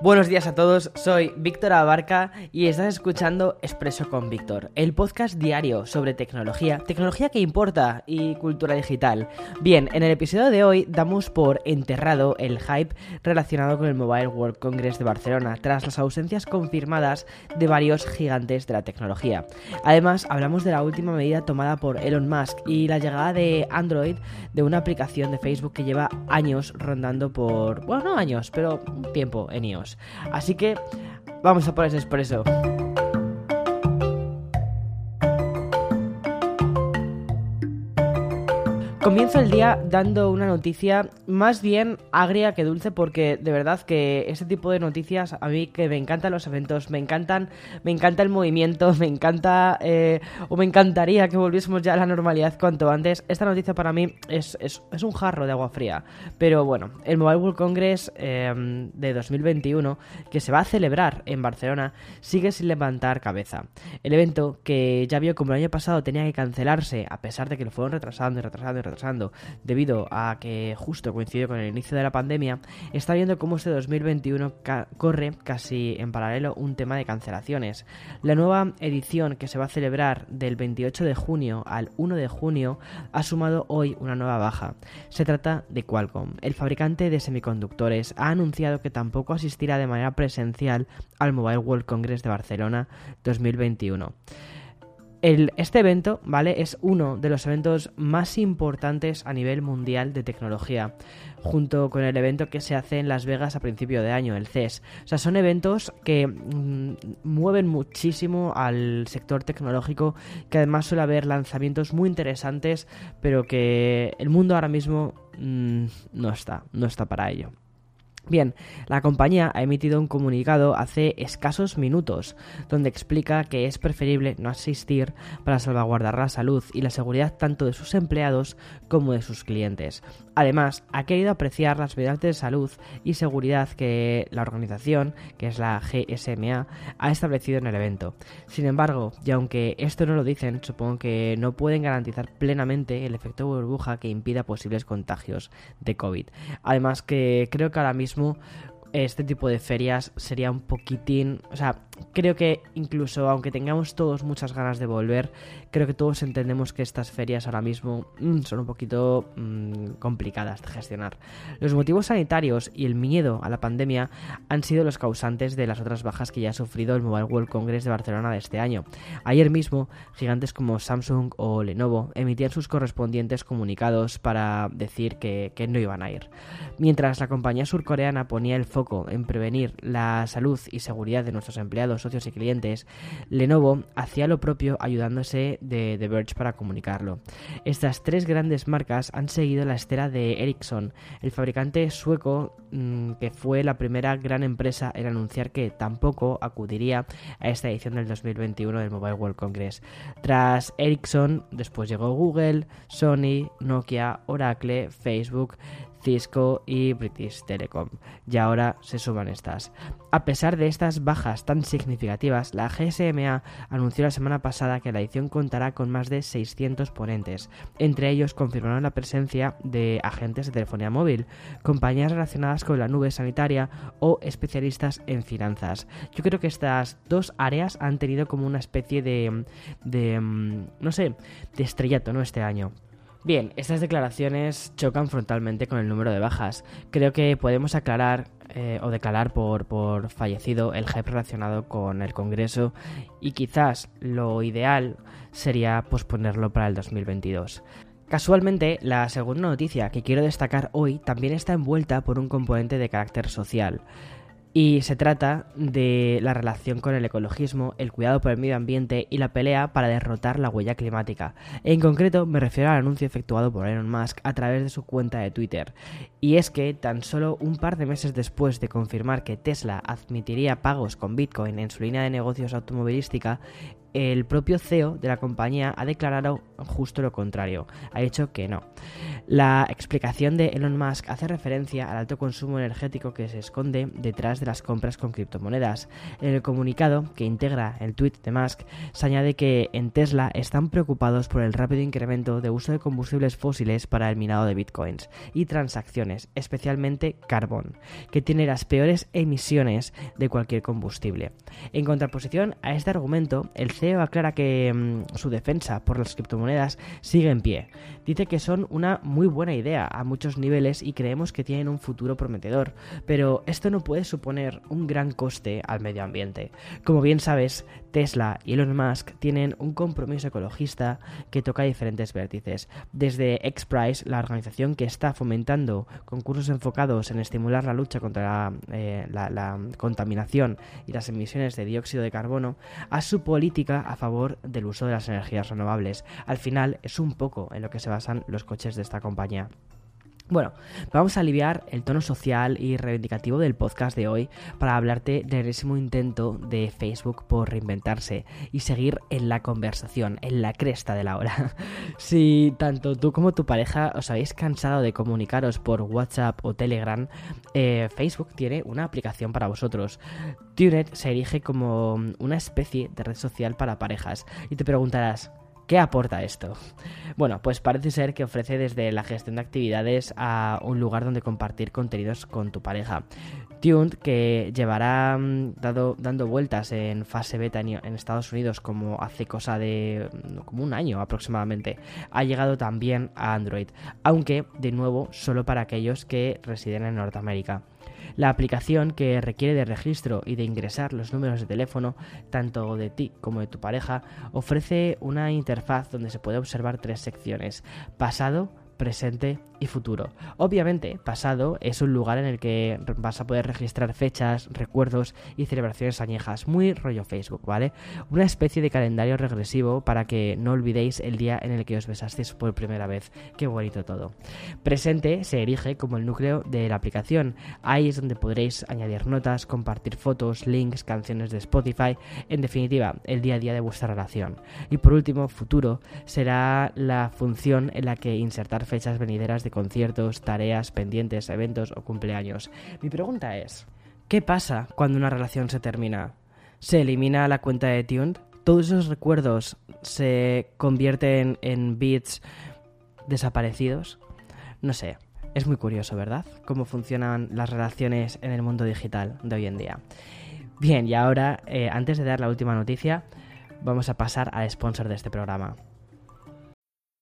Buenos días a todos, soy Víctor Abarca y estás escuchando Expreso con Víctor, el podcast diario sobre tecnología, tecnología que importa y cultura digital. Bien, en el episodio de hoy damos por enterrado el hype relacionado con el Mobile World Congress de Barcelona, tras las ausencias confirmadas de varios gigantes de la tecnología. Además, hablamos de la última medida tomada por Elon Musk y la llegada de Android de una aplicación de Facebook que lleva años rondando por, bueno, no años, pero tiempo en iOS. Así que vamos a por ese expreso. Comienzo el día dando una noticia más bien agria que dulce porque de verdad que este tipo de noticias a mí que me encantan los eventos, me encantan, me encanta el movimiento, me encanta eh, o me encantaría que volviésemos ya a la normalidad cuanto antes. Esta noticia para mí es, es, un jarro de agua fría, pero bueno, el Mobile World Congress eh, de 2021 que se va a celebrar en Barcelona sigue sin levantar cabeza. El evento que ya vio como el año pasado tenía que cancelarse a pesar de que lo fueron retrasando y retrasando y retrasando debido a que justo coincidió con el inicio de la pandemia, está viendo cómo este 2021 ca corre casi en paralelo un tema de cancelaciones. La nueva edición que se va a celebrar del 28 de junio al 1 de junio ha sumado hoy una nueva baja. Se trata de Qualcomm. El fabricante de semiconductores ha anunciado que tampoco asistirá de manera presencial al Mobile World Congress de Barcelona 2021 este evento, ¿vale? Es uno de los eventos más importantes a nivel mundial de tecnología, junto con el evento que se hace en Las Vegas a principio de año, el CES. O sea, son eventos que mm, mueven muchísimo al sector tecnológico, que además suele haber lanzamientos muy interesantes, pero que el mundo ahora mismo mm, no está, no está para ello. Bien, la compañía ha emitido un comunicado hace escasos minutos donde explica que es preferible no asistir para salvaguardar la salud y la seguridad tanto de sus empleados como de sus clientes. Además, ha querido apreciar las medidas de salud y seguridad que la organización, que es la GSMA, ha establecido en el evento. Sin embargo, y aunque esto no lo dicen, supongo que no pueden garantizar plenamente el efecto burbuja que impida posibles contagios de COVID. Además que creo que ahora mismo este tipo de ferias sería un poquitín, o sea, creo que incluso aunque tengamos todos muchas ganas de volver, creo que todos entendemos que estas ferias ahora mismo mm, son un poquito mm, complicadas de gestionar. Los motivos sanitarios y el miedo a la pandemia han sido los causantes de las otras bajas que ya ha sufrido el Mobile World Congress de Barcelona de este año. Ayer mismo, gigantes como Samsung o Lenovo emitían sus correspondientes comunicados para decir que, que no iban a ir. Mientras la compañía surcoreana ponía el foco en prevenir la salud y seguridad de nuestros empleados, socios y clientes, Lenovo hacía lo propio ayudándose de The Verge para comunicarlo. Estas tres grandes marcas han seguido la estera de Ericsson, el fabricante sueco mm, que fue la primera gran empresa en anunciar que tampoco acudiría a esta edición del 2021 del Mobile World Congress. Tras Ericsson, después llegó Google, Sony, Nokia, Oracle, Facebook, Cisco y British Telecom. Y ahora se suman estas. A pesar de estas bajas tan significativas, la GSMA anunció la semana pasada que la edición contará con más de 600 ponentes. Entre ellos confirmaron la presencia de agentes de telefonía móvil, compañías relacionadas con la nube sanitaria o especialistas en finanzas. Yo creo que estas dos áreas han tenido como una especie de, de mm, no sé, de estrellato, ¿no? Este año. Bien, estas declaraciones chocan frontalmente con el número de bajas. Creo que podemos aclarar eh, o declarar por, por fallecido el hype relacionado con el Congreso y quizás lo ideal sería posponerlo para el 2022. Casualmente, la segunda noticia que quiero destacar hoy también está envuelta por un componente de carácter social. Y se trata de la relación con el ecologismo, el cuidado por el medio ambiente y la pelea para derrotar la huella climática. En concreto me refiero al anuncio efectuado por Elon Musk a través de su cuenta de Twitter. Y es que tan solo un par de meses después de confirmar que Tesla admitiría pagos con Bitcoin en su línea de negocios automovilística, el propio CEO de la compañía ha declarado justo lo contrario, ha dicho que no. La explicación de Elon Musk hace referencia al alto consumo energético que se esconde detrás de las compras con criptomonedas. En el comunicado que integra el tweet de Musk se añade que en Tesla están preocupados por el rápido incremento de uso de combustibles fósiles para el minado de bitcoins y transacciones, especialmente carbón, que tiene las peores emisiones de cualquier combustible. En contraposición a este argumento, el CEO aclara que mm, su defensa por las criptomonedas sigue en pie. Dice que son una muy buena idea a muchos niveles y creemos que tienen un futuro prometedor, pero esto no puede suponer un gran coste al medio ambiente. Como bien sabes, Tesla y Elon Musk tienen un compromiso ecologista que toca diferentes vértices, desde XPRIZE, la organización que está fomentando concursos enfocados en estimular la lucha contra eh, la contaminación y las emisiones de dióxido de carbono, a su política a favor del uso de las energías renovables. Final es un poco en lo que se basan los coches de esta compañía. Bueno, vamos a aliviar el tono social y reivindicativo del podcast de hoy para hablarte del enésimo intento de Facebook por reinventarse y seguir en la conversación, en la cresta de la hora. si tanto tú como tu pareja os habéis cansado de comunicaros por WhatsApp o Telegram, eh, Facebook tiene una aplicación para vosotros. TuneIt se erige como una especie de red social para parejas y te preguntarás, ¿Qué aporta esto? Bueno, pues parece ser que ofrece desde la gestión de actividades a un lugar donde compartir contenidos con tu pareja. Tuned, que llevará mm, dando vueltas en fase beta en, Estados Unidos como hace cosa de mm, como un año aproximadamente, ha llegado también a Android, aunque de nuevo solo para aquellos que residen en Norteamérica. La aplicación que requiere de registro y de ingresar los números de teléfono, tanto de ti como de tu pareja, ofrece una interfaz donde se puede observar tres secciones, pasado, presente y futuro. Obviamente, pasado es un lugar en el que vas a poder registrar fechas, recuerdos y celebraciones añejas, muy rollo Facebook, ¿vale? Una especie de calendario regresivo para que no olvidéis el día en el que os besasteis por primera vez. Qué bonito todo. Presente se erige como el núcleo de la aplicación. Ahí es donde podréis añadir notas, compartir fotos, links, canciones de Spotify, en definitiva, el día a día de vuestra relación. Y por último, futuro será la función en la que insertar fechas venideras de conciertos, tareas, pendientes, eventos o cumpleaños. Mi pregunta es, ¿qué pasa cuando una relación se termina? ¿Se elimina la cuenta de Tuned? ¿Todos esos recuerdos se convierten en bits desaparecidos? No sé, es muy curioso, ¿verdad? Cómo funcionan las relaciones en el mundo digital de hoy en día. Bien, y ahora, eh, antes de dar la última noticia, vamos a pasar al sponsor de este programa.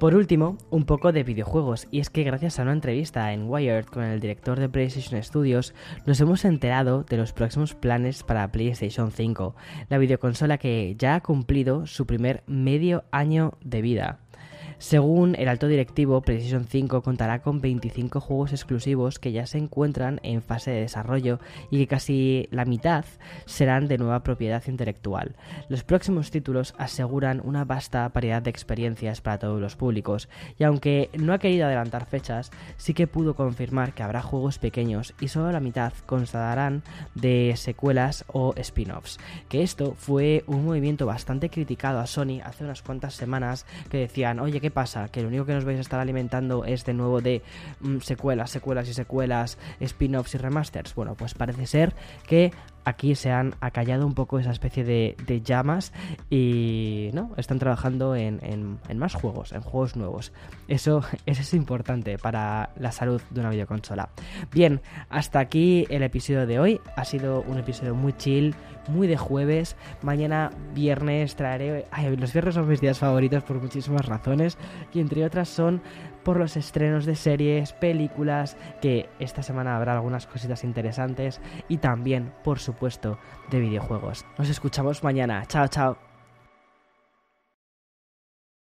Por último, un poco de videojuegos, y es que gracias a una entrevista en Wired con el director de PlayStation Studios, nos hemos enterado de los próximos planes para PlayStation 5, la videoconsola que ya ha cumplido su primer medio año de vida. Según el alto directivo, PlayStation 5 contará con 25 juegos exclusivos que ya se encuentran en fase de desarrollo y que casi la mitad serán de nueva propiedad intelectual. Los próximos títulos aseguran una vasta variedad de experiencias para todos los públicos y aunque no ha querido adelantar fechas, sí que pudo confirmar que habrá juegos pequeños y solo la mitad constarán de secuelas o spin-offs. Que esto fue un movimiento bastante criticado a Sony hace unas cuantas semanas que decían, oye, ¿qué pasa? Que lo único que nos vais a estar alimentando es de nuevo de mm, secuelas, secuelas y secuelas, spin-offs y remasters. Bueno, pues parece ser que aquí se han acallado un poco esa especie de, llamas y no, están trabajando en, más juegos, en juegos nuevos. Eso, eso es importante para la salud de una videoconsola. Bien, hasta aquí el episodio de hoy. Ha sido un episodio muy chill, muy de jueves. Mañana viernes traeré... Los viernes son mis días favoritos por muchísimas razones y entre otras son por los estrenos de series, películas, que esta semana habrá algunas cositas interesantes y también, por supuesto, de videojuegos. Nos escuchamos mañana. Chao, chao.